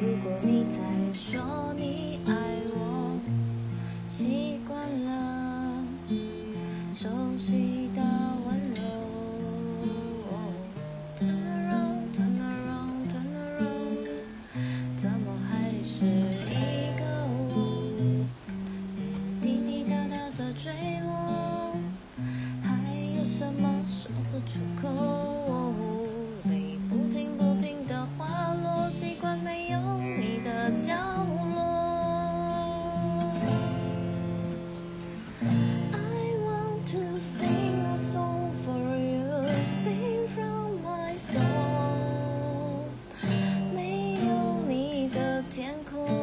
如果你再说你爱我，习惯了熟悉的温柔，Turn around，turn around，turn around，怎么还是一个我？滴滴答答的坠落，还有什么说不出口？天空